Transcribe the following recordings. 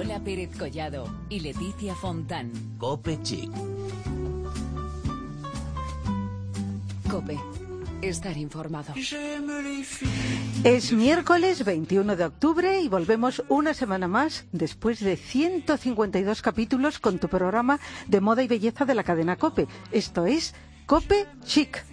Lola Pérez Collado y Leticia Fontán. Cope Chic. Cope. Estar informado. Es miércoles 21 de octubre y volvemos una semana más después de 152 capítulos con tu programa de moda y belleza de la cadena Cope. Esto es Cope Chic.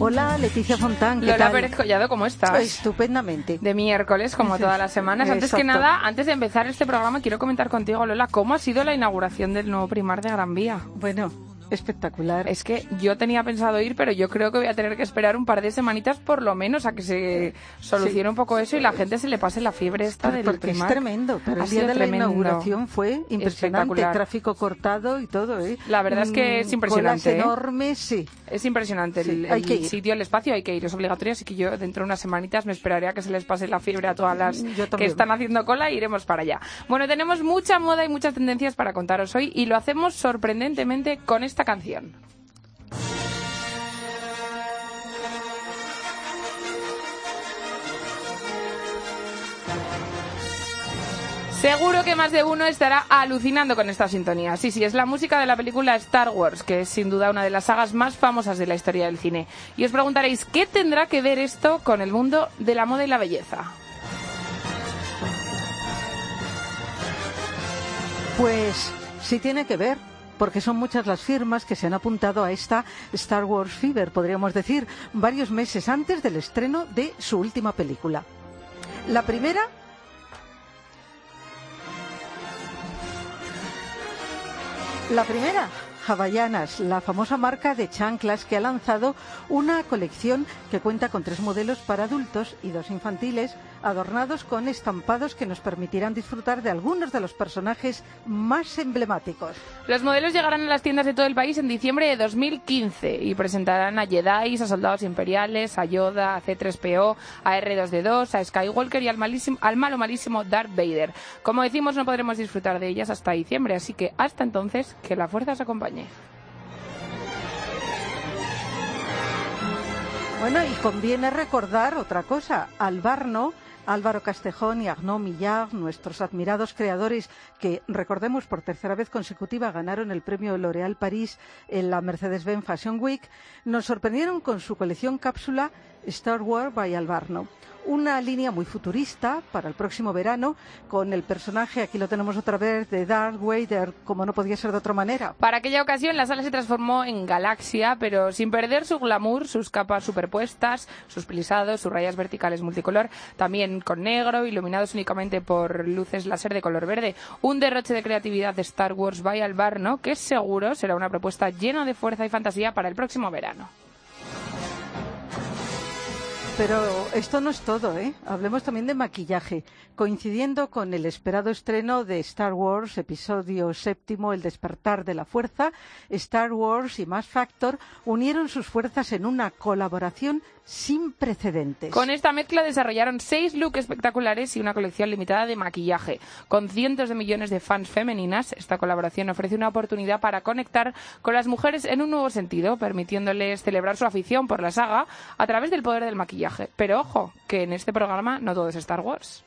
Hola, Leticia Fontán. ¿qué Lola tal? Pérez Collado, ¿cómo estás? Estupendamente. De miércoles, como todas las semanas. Antes que nada, antes de empezar este programa, quiero comentar contigo, Lola, cómo ha sido la inauguración del nuevo primar de Gran Vía. Bueno, espectacular. Es que yo tenía pensado ir, pero yo creo que voy a tener que esperar un par de semanitas por lo menos a que se solucione un poco eso y la gente se le pase la fiebre esta del Porque es tremendo, pero Ha el día de tremendo. la inauguración fue impresionante, Espectacular. tráfico cortado y todo, ¿eh? La verdad es que es Mm, impresionante, Colas ¿eh? enormes, sí. Es impresionante Sí, el, hay el que ir. sitio, el espacio, hay que ir, es obligatorio, así que yo dentro de unas semanitas me esperaré a que se les pase la fiebre a todas las que están haciendo cola e iremos para allá. Bueno, tenemos mucha moda y muchas tendencias para contaros hoy y lo hacemos sorprendentemente con esta canción. Seguro que más de uno estará alucinando con esta sintonía. Sí, sí, es la música de la película Star Wars, que es sin duda una de las sagas más famosas de la historia del cine. Y os preguntaréis, ¿qué tendrá que ver esto con el mundo de la moda y la belleza? Pues sí tiene que ver, porque son muchas las firmas que se han apuntado a esta Star Wars Fever, podríamos decir, varios meses antes del estreno de su última película. La primera La primera, Havaianas, la famosa marca de chanclas que ha lanzado una colección que cuenta con tres modelos para adultos y dos infantiles, adornados con estampados que nos permitirán disfrutar de algunos de los personajes más emblemáticos. Los modelos llegarán a las tiendas de todo el país en diciembre de 2015 y presentarán a Jedi, a soldados imperiales, a Yoda, a C3PO, a R2D2, a Skywalker y al, malísimo- al malo malísimo Darth Vader. Como decimos, no podremos disfrutar de ellas hasta diciembre, así que hasta entonces, que la fuerza os acompañe. Bueno, y conviene recordar otra cosa. Albarno, Álvaro Castejón y Arnaud Millard, nuestros admirados creadores que, recordemos, por tercera vez consecutiva ganaron el premio L'Oréal París en la Mercedes-Benz Fashion Week, nos sorprendieron con su colección cápsula Star Wars by Albarno. Una línea muy futurista para el próximo verano, con el personaje, aquí lo tenemos otra vez, de Darth Vader, como no podía ser de otra manera. Para aquella ocasión, la sala se transformó en galaxia, pero sin perder su glamour, sus capas superpuestas, sus plisados, sus rayas verticales multicolor, también con negro, iluminados únicamente por luces láser de color verde. Un derroche de creatividad de Star Wars by Albarno, que seguro será una propuesta llena de fuerza y fantasía para el próximo verano. Pero esto no es todo, ¿eh? Hablemos también de maquillaje. Coincidiendo con el esperado estreno de Star Wars, episodio séptimo, El despertar de la fuerza, Star Wars y Mass Factor unieron sus fuerzas en una colaboración sin precedentes. Con esta mezcla desarrollaron seis looks espectaculares y una colección limitada de maquillaje. Con cientos de millones de fans femeninas, esta colaboración ofrece una oportunidad para conectar con las mujeres en un nuevo sentido, permitiéndoles celebrar su afición por la saga a través del poder del maquillaje. Pero ojo, que en este programa no todo es Star Wars.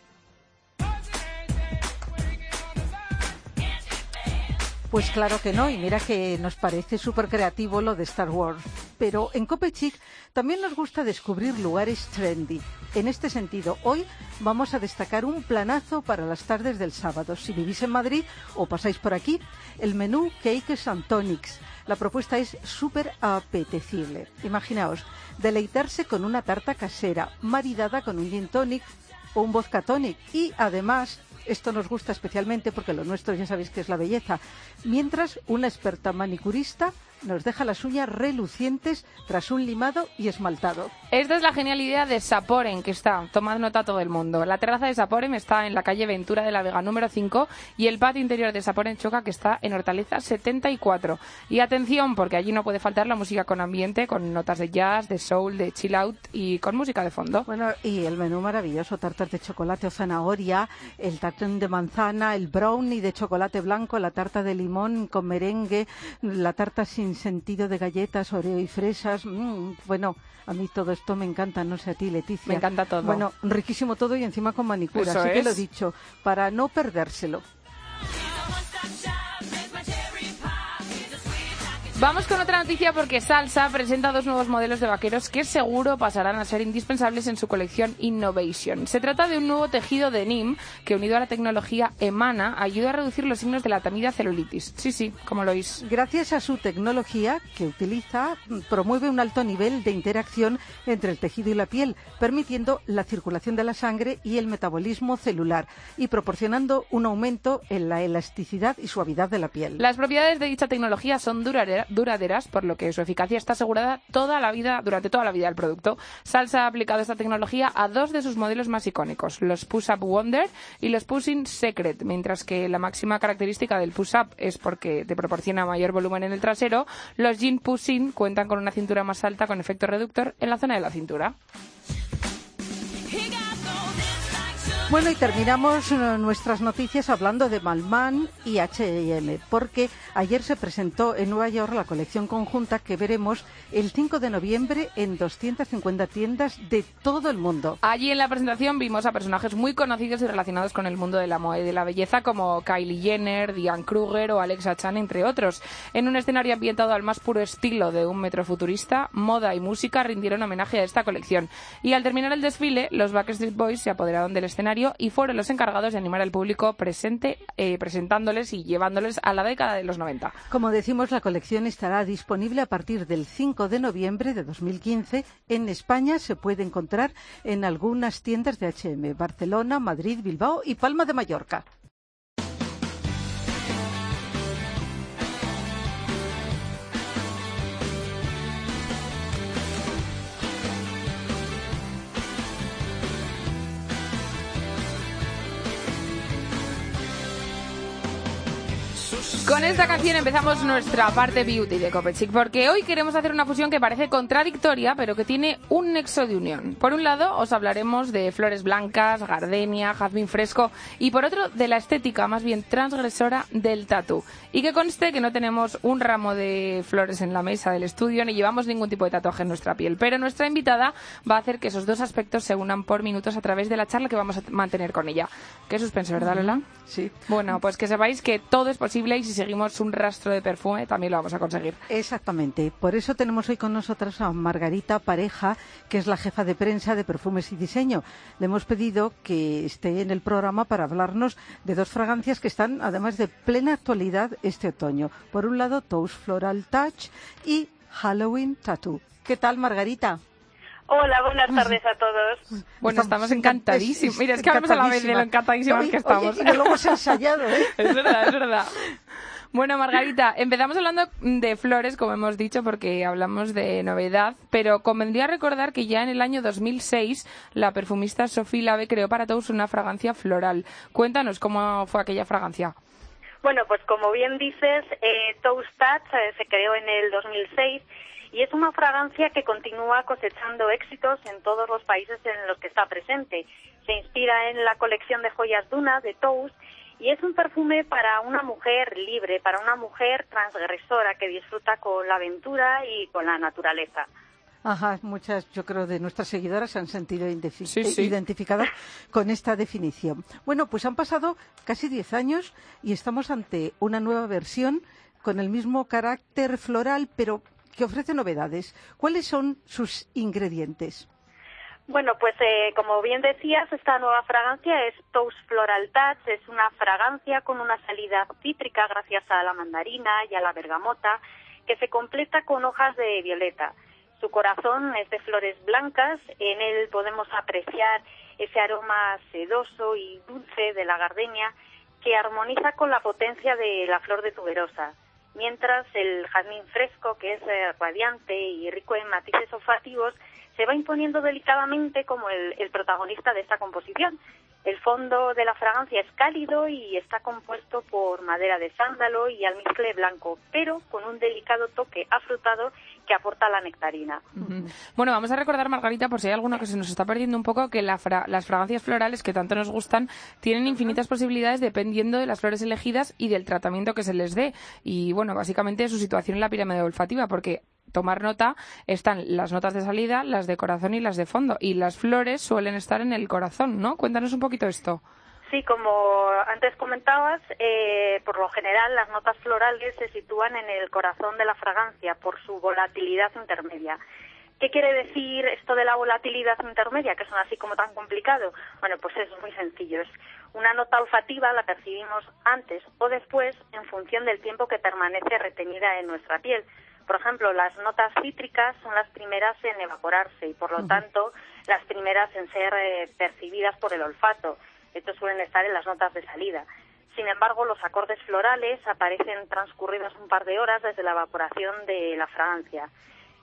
Pues claro que no, y mira que nos parece súper creativo lo de Star Wars. Pero en Copechic también nos gusta descubrir lugares trendy. En este sentido, hoy vamos a destacar un planazo para las tardes del sábado. Si vivís en Madrid o pasáis por aquí, el menú Cakes and Tonics. La propuesta es súper apetecible. Imaginaos, deleitarse con una tarta casera, maridada con un gin tonic o un vodka tonic. Y además, esto nos gusta especialmente porque lo nuestro ya sabéis que es la belleza. Mientras una experta manicurista nos deja las uñas relucientes tras un limado y esmaltado. Esta es la genial idea de Saporen, que está, tomad nota todo el mundo. La terraza de Saporen está en la calle Ventura de la Vega número 5 y el patio interior de Saporen Choca, que está en Hortaleza 74. Y atención, porque allí no puede faltar la música con ambiente, con notas de jazz, de soul, de chill out y con música de fondo. Bueno, y el menú maravilloso, tartas de chocolate o zanahoria, el tartón de manzana, el brownie de chocolate blanco, la tarta de limón con merengue, la tarta sin sin sentido de galletas, oreo y fresas. Mm, bueno, a mí todo esto me encanta, no sé a ti, Leticia. Me encanta todo. Bueno, riquísimo todo y encima con manicura, Eso así que lo dicho, para no perdérselo. Vamos con otra noticia porque Salsa presenta dos nuevos modelos de vaqueros que seguro pasarán a ser indispensables en su colección Innovation. Se trata de un nuevo tejido de NIM que unido a la tecnología Emana ayuda a reducir los signos de la temida celulitis. Sí, sí, como lo oís. Gracias a su tecnología que utiliza, promueve un alto nivel de interacción entre el tejido y la piel, permitiendo la circulación de la sangre y el metabolismo celular y proporcionando un aumento en la elasticidad y suavidad de la piel. Las propiedades de dicha tecnología son durare- duraderas, por lo que su eficacia está asegurada toda la vida, durante toda la vida del producto. Salsa ha aplicado esta tecnología a dos de sus modelos más icónicos, los Push Up Wonder y los Pushing Secret, mientras que la máxima característica del Push Up es porque te proporciona mayor volumen en el trasero, los Jean Pushing cuentan con una cintura más alta con efecto reductor en la zona de la cintura. Bueno, y terminamos eh, nuestras noticias hablando de Malman y H&M, porque ayer se presentó en Nueva York la colección conjunta que veremos el 5 de noviembre en 250 tiendas de todo el mundo. Allí en la presentación vimos a personajes muy conocidos y relacionados con el mundo de la moda y de la belleza como Kylie Jenner, Diane Kruger o Alexa Chan, entre otros. En un escenario ambientado al más puro estilo de un metro futurista, moda y música rindieron homenaje a esta colección. Y al terminar el desfile, los Backstreet Boys se apoderaron del escenario y fueron los encargados de animar al público presente, eh, presentándoles y llevándoles a la década de los 90. Como decimos, la colección estará disponible a partir del 5 de noviembre de 2015. En España se puede encontrar en algunas tiendas de H&M, Barcelona, Madrid, Bilbao y Palma de Mallorca. Con esta canción empezamos nuestra parte beauty de Copechic, porque hoy queremos hacer una fusión que parece contradictoria, pero que tiene un nexo de unión. Por un lado, os hablaremos de flores blancas, gardenia, jazmín fresco, y por otro, de la estética más bien transgresora del tatú. Y que conste que no tenemos un ramo de flores en la mesa del estudio, ni llevamos ningún tipo de tatuaje en nuestra piel, pero nuestra invitada va a hacer que esos dos aspectos se unan por minutos a través de la charla que vamos a mantener con ella. Qué suspense, ¿verdad, Lola? Sí. Bueno, pues que sepáis que todo es posible y si seguimos un rastro de perfume también lo vamos a conseguir. Exactamente. Por eso tenemos hoy con nosotros a Margarita Pareja, que es la jefa de prensa de Perfumes y Diseño. Le hemos pedido que esté en el programa para hablarnos de dos fragancias que están, además de plena actualidad, este otoño. Por un lado, Toast Floral Touch y Halloween Tattoo. ¿Qué tal, Margarita? Hola, buenas tardes a todos. Bueno, estamos, encantadísimos. Mira, es que hablamos a la vez de lo encantadísimas que estamos. oye, y lo hemos ensayado, ¿eh? Es verdad, es verdad. Bueno, Margarita, empezamos hablando de flores, como hemos dicho, porque hablamos de novedad, pero convendría recordar que ya en el año 2006 la perfumista Sophie Lave creó para todos una fragancia floral. Cuéntanos cómo fue aquella fragancia. Bueno, pues como bien dices, eh, Toast Touch eh, se creó en el 2006 y es una fragancia que continúa cosechando éxitos en todos los países en los que está presente. Se inspira en la colección de joyas Duna de Toast y es un perfume para una mujer libre, para una mujer transgresora que disfruta con la aventura y con la naturaleza. Ajá, muchas, yo creo, de nuestras seguidoras se han sentido indefi- Sí, sí. identificadas con esta definición. Bueno, pues han pasado casi 10 años y estamos ante una nueva versión con el mismo carácter floral, pero que ofrece novedades. ¿Cuáles son sus ingredientes? Bueno, pues eh, como bien decías, esta nueva fragancia es Toast Floral Touch. Es una fragancia con una salida cítrica gracias a la mandarina y a la bergamota, que se completa con hojas de violeta. Su corazón es de flores blancas. En él podemos apreciar ese aroma sedoso y dulce de la gardenia que armoniza con la potencia de la flor de tuberosa. Mientras el jazmín fresco, que es eh, radiante y rico en matices olfativos, se va imponiendo delicadamente como el, el protagonista de esta composición. El fondo de la fragancia es cálido y está compuesto por madera de sándalo y almizcle blanco, pero con un delicado toque afrutado que aporta la nectarina. Bueno, vamos a recordar, Margarita, por si hay alguno que se nos está perdiendo un poco, que las fragancias florales que tanto nos gustan tienen infinitas posibilidades dependiendo de las flores elegidas y del tratamiento que se les dé. Y bueno, básicamente su situación en la pirámide olfativa, porque tomar nota están las notas de salida, las de corazón y las de fondo. Y las flores suelen estar en el corazón, ¿no? Cuéntanos un poquito esto. Sí, como antes comentabas, eh, por lo general las notas florales se sitúan en el corazón de la fragancia por su volatilidad intermedia. ¿Qué quiere decir esto de la volatilidad intermedia, que son así como tan complicado? Bueno, pues es muy sencillo. Es una nota olfativa la percibimos antes o después en función del tiempo que permanece retenida en nuestra piel. Por ejemplo, las notas cítricas son las primeras en evaporarse y, por lo tanto, las primeras en ser eh, percibidas por el olfato estos suelen estar en las notas de salida. Sin embargo, los acordes florales aparecen transcurridos un par de horas desde la evaporación de la fragancia.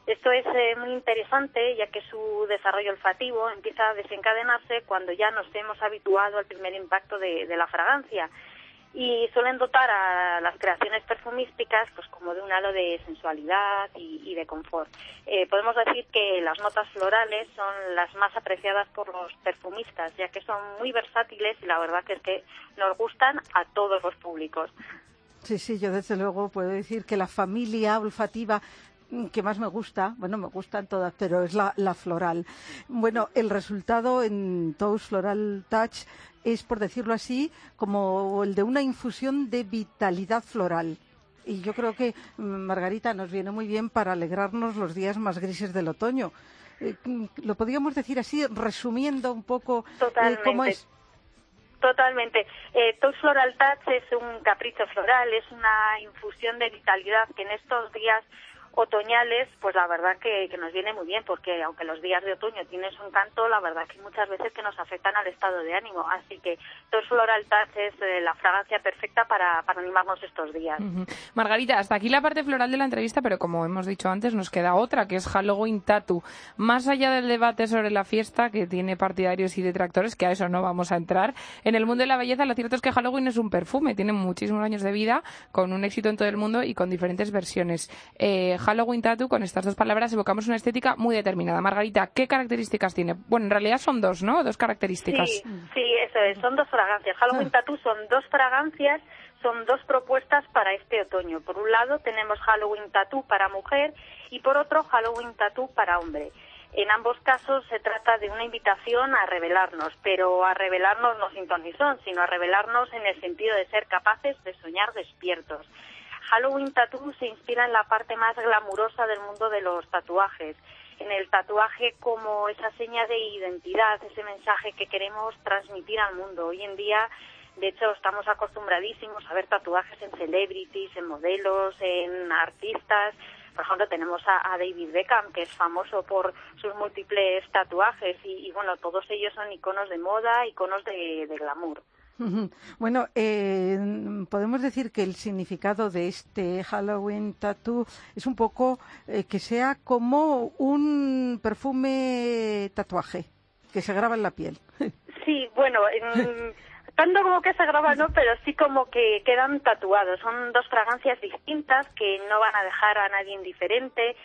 Esto es eh, muy interesante ya que su desarrollo olfativo empieza a desencadenarse cuando ya nos hemos habituado al primer impacto de la fragancia y suelen dotar a las creaciones perfumísticas pues como de un halo de sensualidad y, de confort. Eh, podemos decir que las notas florales son las más apreciadas por los perfumistas, ya que son muy versátiles y la verdad que es que nos gustan a todos los públicos. Sí, sí, yo desde luego puedo decir que la familia olfativa que más me gusta, bueno, me gustan todas, pero es la, la floral. Bueno, el resultado en Toast Floral Touch es, por decirlo así, como el de una infusión de vitalidad floral. Y yo creo que, mm, Margarita, nos viene muy bien para alegrarnos los días más grises del otoño. Eh, mm, ¿Lo podríamos decir así, resumiendo un poco eh, cómo es? Totalmente. Eh, Toast Floral Touch es un capricho floral, es una infusión de vitalidad que en estos días otoñales, pues la verdad que, nos viene muy bien, porque aunque los días de otoño tienen su encanto, la verdad que muchas veces que nos afectan al estado de ánimo. Así que Tos Floral Touch es eh, la fragancia perfecta para, animarnos estos días. Margarita, hasta aquí la parte floral de la entrevista, pero como hemos dicho antes, nos queda otra, que es Halloween Tattoo. Más allá del debate sobre la fiesta, que tiene partidarios y detractores, que a eso no vamos a entrar, en el mundo de la belleza lo cierto es que Halloween es un perfume, tiene muchísimos años de vida, con un éxito en todo el mundo y con diferentes versiones. Eh, Halloween Tattoo, con estas dos palabras evocamos una estética muy determinada. Margarita, ¿qué características tiene? Bueno, en realidad son dos, ¿no? Dos características. Sí, sí eso es. Son dos fragancias. Halloween ah. Tattoo son dos fragancias, son dos propuestas para este otoño. Por un lado tenemos Halloween Tattoo para mujer y por otro Halloween Tattoo para hombre. En ambos casos se trata de una invitación a revelarnos, pero a revelarnos no sin ton sino a revelarnos en el sentido de ser capaces de soñar despiertos. Halloween Tattoo se inspira en la parte más glamurosa del mundo de los tatuajes, en el tatuaje como esa seña de identidad, ese mensaje que queremos transmitir al mundo. Hoy en día, de hecho, estamos acostumbradísimos a ver tatuajes en celebrities, en modelos, en artistas. Por ejemplo, tenemos a, David Beckham, que es famoso por sus múltiples tatuajes y, bueno, todos ellos son iconos de moda, iconos de glamour. Bueno, eh, podemos decir que el significado de este Halloween Tattoo es un poco eh, que sea como un perfume tatuaje que se graba en la piel. Sí, bueno, tanto como que se graba no, pero sí como que quedan tatuados. Son dos fragancias distintas que no van a dejar a nadie indiferente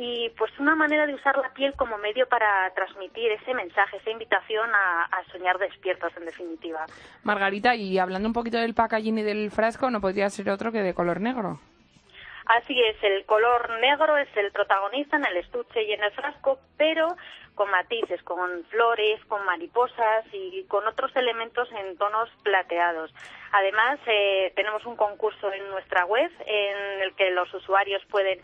y pues una manera de usar la piel como medio para transmitir ese mensaje, esa invitación a, soñar despiertos en definitiva. Margarita, y hablando un poquito del packaging y del frasco, no podría ser otro que de color negro. Así es, el color negro es el protagonista en el estuche y en el frasco, pero con matices, con flores, con mariposas y con otros elementos en tonos plateados. Además, eh, tenemos un concurso en nuestra web en el que los usuarios pueden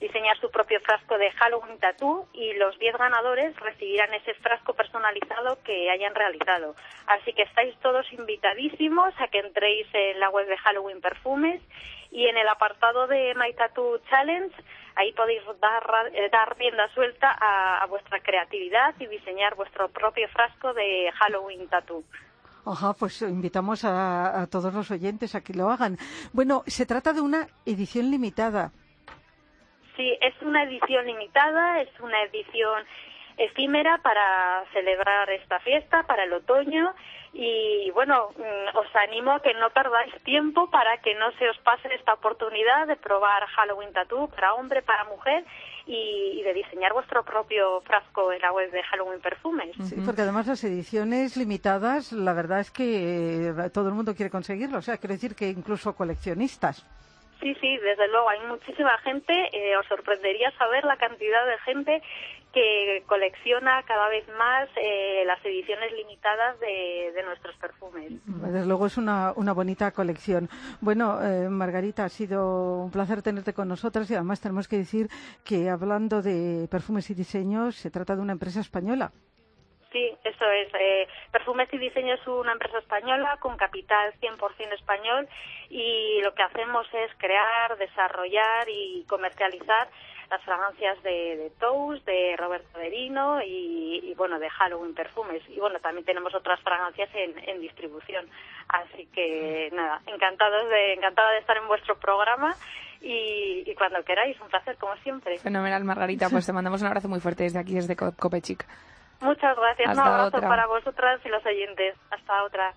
diseñar su propio frasco de Halloween Tattoo y los 10 ganadores recibirán ese frasco personalizado que hayan realizado. Así que estáis todos invitadísimos a que entréis en la web de Halloween Perfumes y en el apartado de My Tattoo Challenge ahí podéis dar, eh, dar rienda suelta a, vuestra creatividad y diseñar vuestro propio frasco de Halloween Tattoo. Ajá, pues invitamos a, a, todos los oyentes a que lo hagan. Bueno, se trata de una edición limitada. Sí, es una edición limitada, es una edición efímera para celebrar esta fiesta, para el otoño. Y bueno, mm, os animo a que no perdáis tiempo para que no se os pase esta oportunidad de probar Halloween Tattoo para hombre, para mujer y, de diseñar vuestro propio frasco en la web de Halloween Perfumes. Sí, porque además las ediciones limitadas, la verdad es que eh, todo el mundo quiere conseguirlo, o sea, quiero decir que incluso coleccionistas. Sí, sí, desde luego, hay muchísima gente. Eh, os sorprendería saber la cantidad de gente que colecciona cada vez más eh, las ediciones limitadas de, nuestros perfumes. Desde luego es una, una bonita colección. Bueno, eh, Margarita, ha sido un placer tenerte con nosotras y además tenemos que decir que hablando de perfumes y diseños, se trata de una empresa española. Sí, eso es. Eh, Perfumes y Diseño es una empresa española con capital 100% español y lo que hacemos es crear, desarrollar y comercializar las fragancias de, de Toast, de Roberto Derino y, y, bueno, de Halloween Perfumes. Y bueno, también tenemos otras fragancias en, distribución. Así que nada, encantados de, encantada de estar en vuestro programa y, cuando queráis, un placer como siempre. Fenomenal, Margarita. Pues te mandamos un abrazo muy fuerte desde aquí, desde Copechic. Muchas gracias. un abrazo para vosotras y los oyentes. Hasta otra.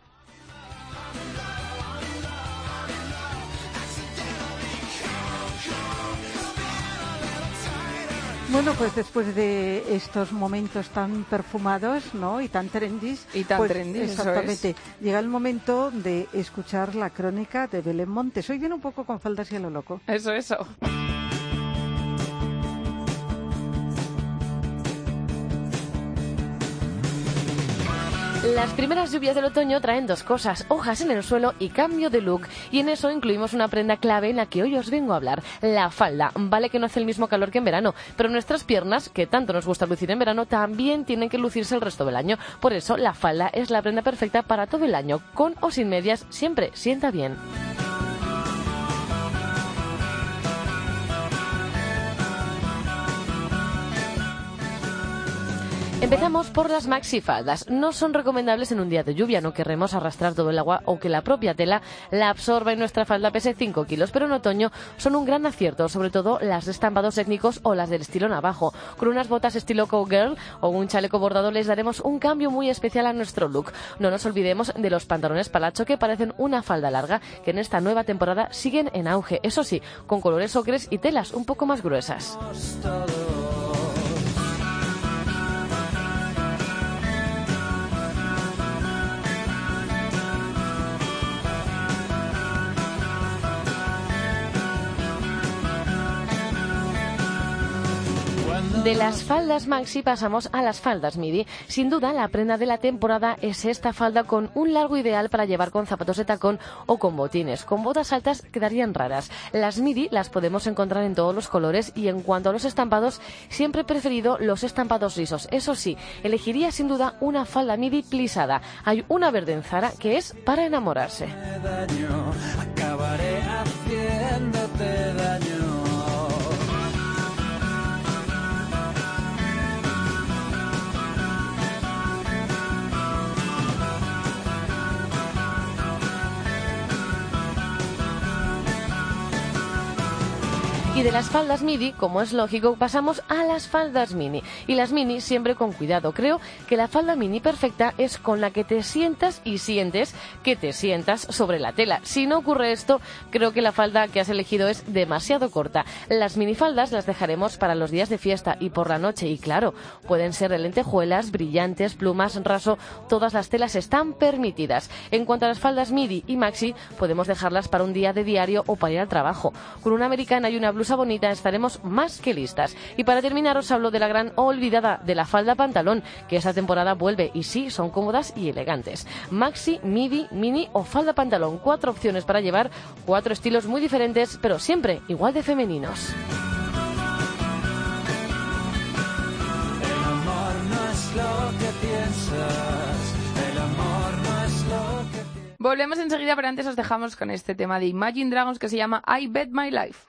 Bueno, pues después de estos momentos tan perfumados, ¿no? Y tan trendy. Y tan pues, trendy, Exactamente. Llega el momento de escuchar la crónica de Belén Montes. Hoy viene un poco con faldas y a lo loco. Eso, eso. Las primeras lluvias del otoño traen dos cosas, hojas en el suelo y cambio de look. Y en eso incluimos una prenda clave en la que hoy os vengo a hablar, la falda. Vale que no hace el mismo calor que en verano, pero nuestras piernas, que tanto nos gusta lucir en verano, también tienen que lucirse el resto del año. Por eso la falda es la prenda perfecta para todo el año, con o sin medias, siempre sienta bien. Empezamos por las maxifaldas. No son recomendables en un día de lluvia, no querremos arrastrar todo el agua o que la propia tela la absorba y nuestra falda pese 5 kilos, pero en otoño son un gran acierto, sobre todo las de estampados étnicos o las del estilo navajo. Con unas botas estilo cowgirl o un chaleco bordado les daremos un cambio muy especial a nuestro look. No nos olvidemos de los pantalones palacho que parecen una falda larga, que en esta nueva temporada siguen en auge, eso sí, con colores ocres y telas un poco más gruesas. De las faldas maxi pasamos a las faldas midi. Sin duda, la prenda de la temporada es esta falda con un largo ideal para llevar con zapatos de tacón o con botines. Con botas altas quedarían raras. Las midi las podemos encontrar en todos los colores y en cuanto a los estampados, siempre he preferido los estampados lisos. Eso sí, elegiría sin duda una falda midi plisada. Hay una verde en Zara que es para enamorarse. Y de las faldas midi, como es lógico, pasamos a las faldas mini. Y las mini siempre con cuidado. Creo que la falda mini perfecta es con la que te sientas y sientes que te sientas sobre la tela. Si no ocurre esto, creo que la falda que has elegido es demasiado corta. Las minifaldas las dejaremos para los días de fiesta y por la noche. Y claro, pueden ser de lentejuelas, brillantes, plumas, raso. Todas las telas están permitidas. En cuanto a las faldas midi y maxi, podemos dejarlas para un día de diario o para ir al trabajo. Con una americana y una blusa bonita estaremos más que listas. Y para terminar os hablo de la gran olvidada de la falda pantalón, que esta temporada vuelve y sí, son cómodas y elegantes. Maxi, midi, mini o falda pantalón. Cuatro opciones para llevar, cuatro estilos muy diferentes, pero siempre igual de femeninos. Volvemos enseguida, pero antes os dejamos con este tema de Imagine Dragons que se llama I Bet My Life.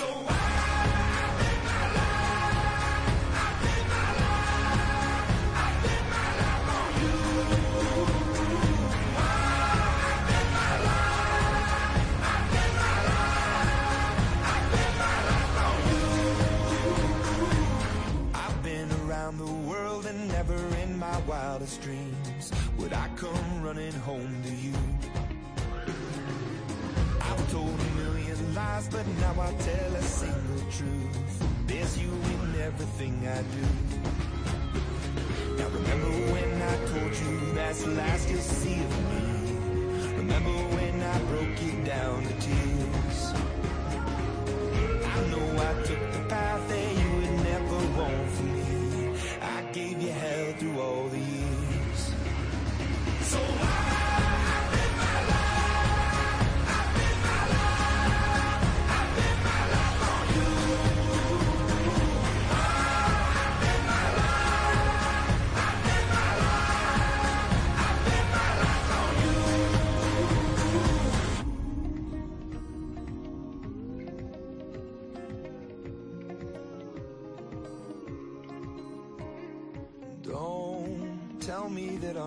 So why? Truth. There's you in everything I do. Now remember when I told you that's the last you'll see of me. Remember when I broke you down to tears.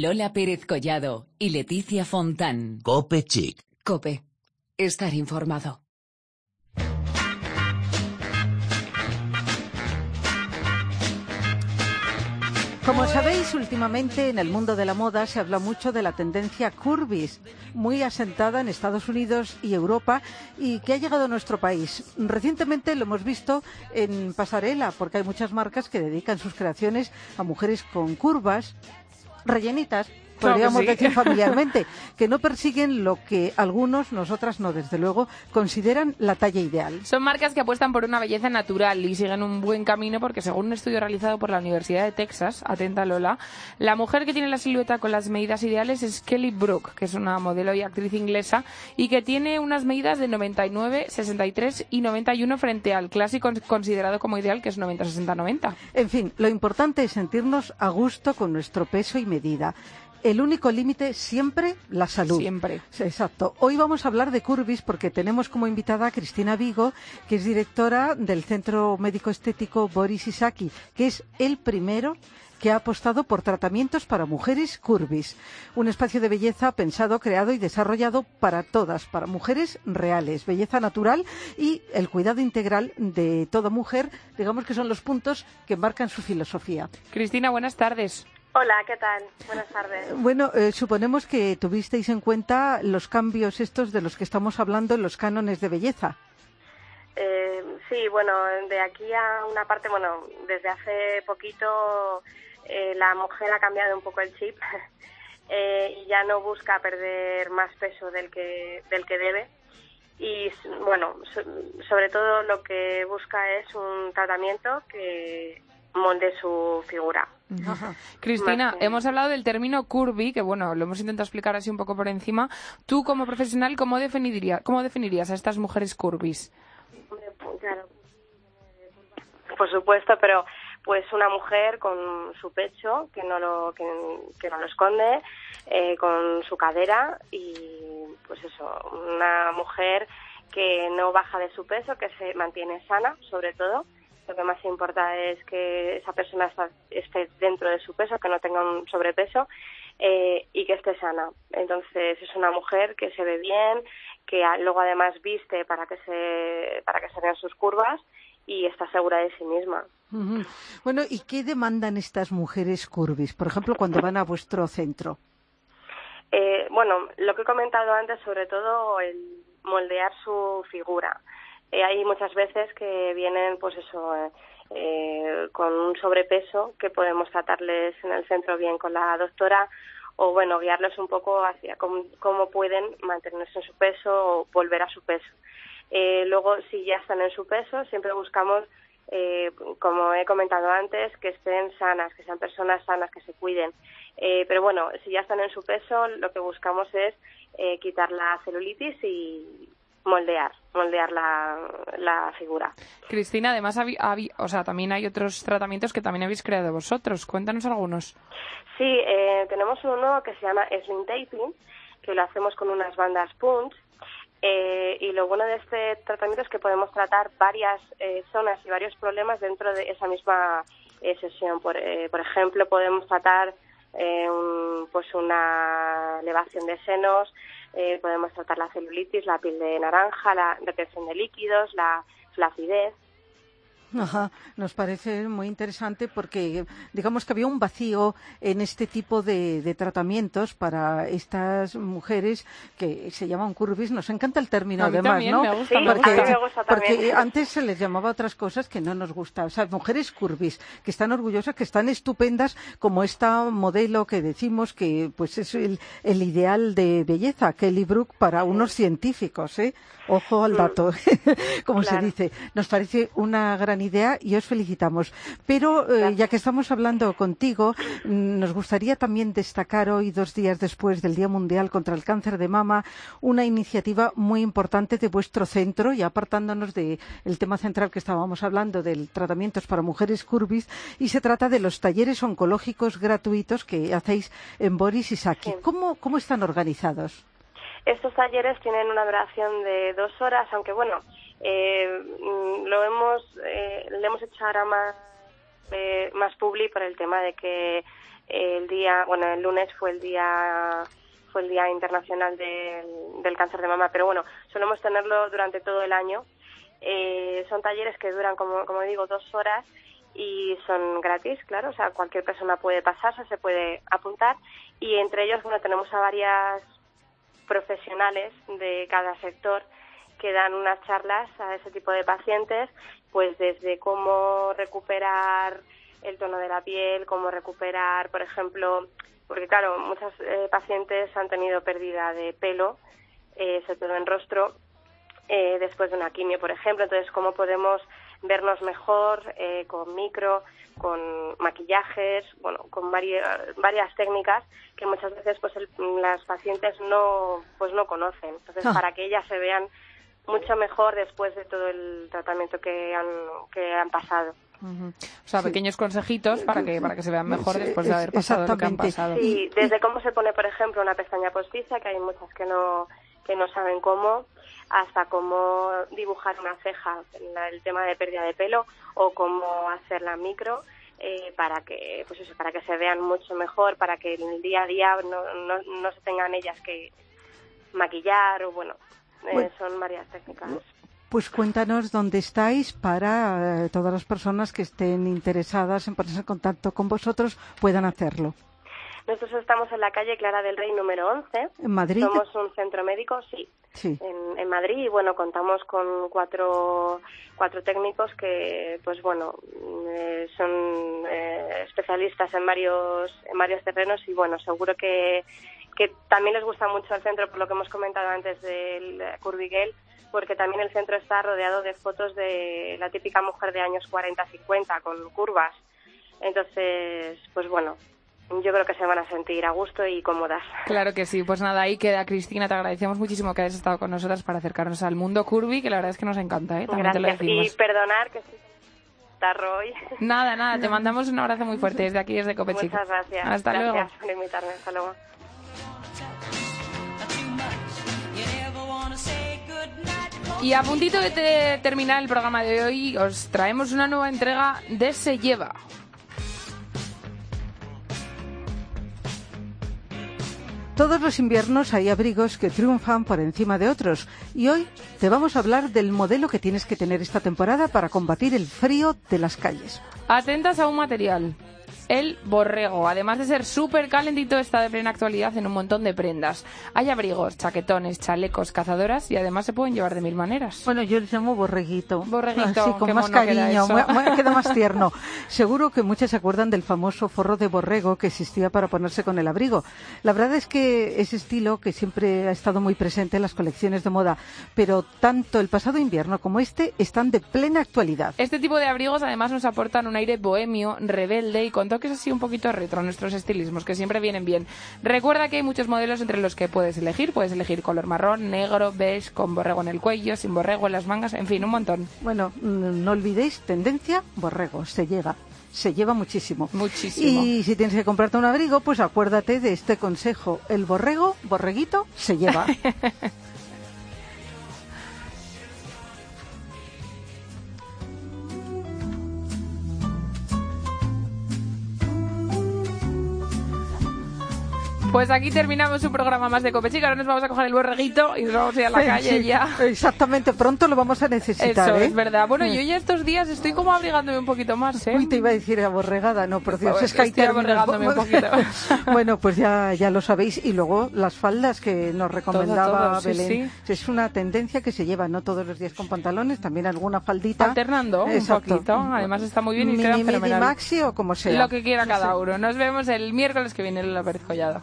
Lola Pérez Collado y Leticia Fontán. Cope Chic. Cope. Estar informado. Como sabéis, últimamente en el mundo de la moda se habla mucho de la tendencia curvis, muy asentada en Estados Unidos y Europa y que ha llegado a nuestro país. Recientemente lo hemos visto en pasarela, porque hay muchas marcas que dedican sus creaciones a mujeres con curvas, rellenitas, Claro que podríamos sí. decir familiarmente, que no persiguen lo que algunos, nosotras no, desde luego, consideran la talla ideal. Son marcas que apuestan por una belleza natural y siguen un buen camino porque según un estudio realizado por la Universidad de Texas, atenta Lola, la mujer que tiene la silueta con las medidas ideales es Kelly Brook, que es una modelo y actriz inglesa y que tiene unas medidas de 99, 63 y 91 frente al clásico considerado como ideal que es 90, 60, 90. En fin, lo importante es sentirnos a gusto con nuestro peso y medida. El único límite siempre la salud. Siempre. Exacto. Hoy vamos a hablar de Curvis porque tenemos como invitada a Cristina Vigo, que es directora del Centro Médico Estético Boris Isaki, que es el primero que ha apostado por tratamientos para mujeres Curvis, un espacio de belleza pensado, creado y desarrollado para todas, para mujeres reales, belleza natural y el cuidado integral de toda mujer, digamos que son los puntos que marcan su filosofía. Cristina, buenas tardes. Hola, ¿qué tal? Buenas tardes. Bueno, eh, suponemos que tuvisteis en cuenta los cambios estos de los que estamos hablando en los cánones de belleza. Eh, sí, bueno, de aquí a una parte, bueno, desde hace poquito eh, la mujer ha cambiado un poco el chip eh, y ya no busca perder más peso del que, del que debe. Y bueno, so- sobre todo lo que busca es un tratamiento que molde su figura. Cristina, que- hemos hablado del término curvy, que bueno, lo hemos intentado explicar así un poco por encima. Tú como profesional, ¿cómo, definiría, cómo definirías a estas mujeres curvis? Pues. Por supuesto, pero pues una mujer con su pecho que no lo que, que no lo esconde, eh, con su cadera y pues eso, una mujer que no baja de su peso, que se mantiene sana, sobre todo. Lo que más importa es que esa persona está- esté dentro de su peso, que no tenga un sobrepeso eh, y que esté sana. Entonces es una mujer que se ve bien, que a- luego además viste para que se para que se vean sus curvas y está segura de sí misma. Bueno, ¿y qué demandan estas mujeres curvis? Por ejemplo, cuando van a vuestro centro. Eh, bueno, lo que he comentado antes, sobre todo el moldear su figura. Eh, hay muchas veces que vienen, pues eso, eh, con un sobrepeso que podemos tratarles en el centro bien con la doctora o, bueno, guiarles un poco hacia cómo, cómo pueden mantenerse en su peso o volver a su peso. Eh, luego, si ya están en su peso, siempre buscamos, eh, como he comentado antes, que estén sanas, que sean personas sanas, que se cuiden. Eh, pero bueno, si ya están en su peso, lo que buscamos es quitar la celulitis y moldear, moldear la, la figura. Cristina, además, habi- habi- o sea, también hay otros tratamientos que también habéis creado vosotros. Cuéntanos algunos. Sí, eh, tenemos uno que se llama Slim Taping, que lo hacemos con unas bandas punch. eh, y lo bueno de este tratamiento es que podemos tratar varias eh, zonas y varios problemas dentro de esa misma eh, sesión. Por, eh, por ejemplo, podemos tratar eh, un- pues una elevación de senos, eh, podemos tratar la celulitis, la piel de naranja, la retención de líquidos, la flacidez. Ajá, nos parece muy interesante porque digamos que había un vacío en este tipo de, de tratamientos para estas mujeres que se llaman curvis. Nos encanta el término A mí además, también ¿no? me gusta, Sí, me porque, me gusta antes se les llamaba otras cosas que no nos gusta. O sea, mujeres curvis que están orgullosas, que están estupendas, como esta modelo que decimos que pues es el, el ideal de belleza, Kelly Brook, para unos científicos, ¿eh? Ojo al dato, como se dice. Nos parece una gran idea y os felicitamos. Pero eh, ya que estamos hablando contigo, mm, nos gustaría también destacar hoy, dos días después del Día Mundial contra el Cáncer de Mama, una iniciativa muy importante de vuestro centro y apartándonos del tema central que estábamos hablando, del tratamientos para mujeres curvis, y se trata de los talleres oncológicos gratuitos que hacéis en Boris y Saki. Sí. ¿Cómo, ¿Cómo están organizados? Estos talleres tienen una duración de dos horas, aunque bueno, eh, mm, lo hemos, eh, le hemos hecho ahora más, eh, más publi por el tema de que el día, bueno, el lunes fue el día fue el día internacional del, del cáncer de mama, pero bueno, solemos tenerlo durante todo el año. Eh, son talleres que duran, como, como digo, dos horas y son gratis, claro, o sea, cualquier persona puede pasarse, se puede apuntar y entre ellos, bueno, tenemos a varias profesionales de cada sector que dan unas charlas a ese tipo de pacientes, pues desde cómo recuperar el tono de la piel, cómo recuperar, por ejemplo, porque claro, muchas eh, pacientes han tenido pérdida de pelo, eh, sobre todo en rostro, eh, después de una quimio, por ejemplo. Entonces, cómo podemos vernos mejor eh, con micro, con maquillajes, bueno, con varias, varias técnicas que muchas veces pues el- las pacientes no pues no conocen. Entonces, Ah. para que ellas se vean mucho mejor después de todo el tratamiento que han que han pasado. O sea, pequeños consejitos para que, para que se vean mejor Sí, después de haber pasado lo que han pasado. Sí, desde cómo se pone, por ejemplo, una pestaña postiza, que hay muchas que no que no saben cómo, hasta cómo dibujar una ceja, el tema de pérdida de pelo, o cómo hacer la micro, eh, para que pues eso, para que se vean mucho mejor, para que en el día a día no, no, no se tengan ellas que maquillar o bueno, eh, son varias técnicas. Pues cuéntanos dónde estáis para eh, todas las personas que estén interesadas en ponerse en contacto con vosotros puedan hacerlo. Nosotros estamos en la calle Clara del Rey número 11. ¿En Madrid? Somos un centro médico, sí, Sí. en, en Madrid y bueno contamos con cuatro cuatro técnicos que pues bueno eh, son eh, especialistas en varios en varios terrenos y bueno seguro que que también les gusta mucho el centro por lo que hemos comentado antes del Curviguel porque también el centro está rodeado de fotos de la típica mujer de años 40-50 con curvas entonces pues bueno yo creo que se van a sentir a gusto y cómodas Claro que sí, pues nada, ahí queda Cristina, te agradecemos muchísimo que hayas estado con nosotras para acercarnos al mundo curvy, que la verdad es que nos encanta, ¿eh? También te lo Gracias. Y perdonar que hoy. Nada, nada, te mandamos un abrazo muy fuerte desde aquí, desde Copechic. Muchas gracias. Hasta gracias luego. por invitarme. Hasta luego. Y a puntito de te- terminar el programa de hoy, os traemos una nueva entrega de Se Lleva. Todos los inviernos hay abrigos que triunfan por encima de otros y hoy te vamos a hablar del modelo que tienes que tener esta temporada para combatir el frío de las calles. Atentas a un material. El borrego, además de ser súper calentito, está de plena actualidad en un montón de prendas. Hay abrigos, chaquetones, chalecos, cazadoras y además se pueden llevar de mil maneras. Bueno, yo les llamo borreguito. Borreguito, Así, con más queda cariño, mu- mu- queda más tierno. Seguro que muchas se acuerdan del famoso forro de borrego que existía para ponerse con el abrigo. La verdad es que ese estilo que siempre ha estado muy presente en las colecciones de moda, pero tanto el pasado invierno como este están de plena actualidad. Este tipo de abrigos además nos aportan un aire bohemio, rebelde y con toques así un poquito retro, nuestros estilismos, que siempre vienen bien. Recuerda que hay muchos modelos entre los que puedes elegir. Puedes elegir color marrón, negro, beige, con borrego en el cuello, sin borrego en las mangas, en fin, un montón. Bueno, mm, no olvidéis, tendencia, borrego, se llega. Se lleva muchísimo. Muchísimo. Y si tienes que comprarte un abrigo, pues acuérdate de este consejo. El borrego, borreguito, se lleva. Pues aquí terminamos un programa más de Copechica. Ahora nos vamos a coger el borreguito y nos vamos a ir a la calle Sí, ya. Exactamente, pronto lo vamos a necesitar. Eso ¿eh? es verdad. Bueno, yo ya estos días estoy como abrigándome un poquito más, ¿eh? Uy, te iba a decir aborregada, no, por Dios, Pues es que hay estoy términos. aborregándome un poquito. bueno, pues ya, ya lo sabéis. Y luego las faldas que nos recomendaba todo, sí, Belén. Es una tendencia que se lleva, no todos los días con pantalones, también alguna faldita. Alternando un Exacto. poquito. Además está muy bien y Mini, queda midi, fenomenal. maxi o como sea. Lo que quiera cada uno. Nos vemos el miércoles que viene en la Pérez Collado.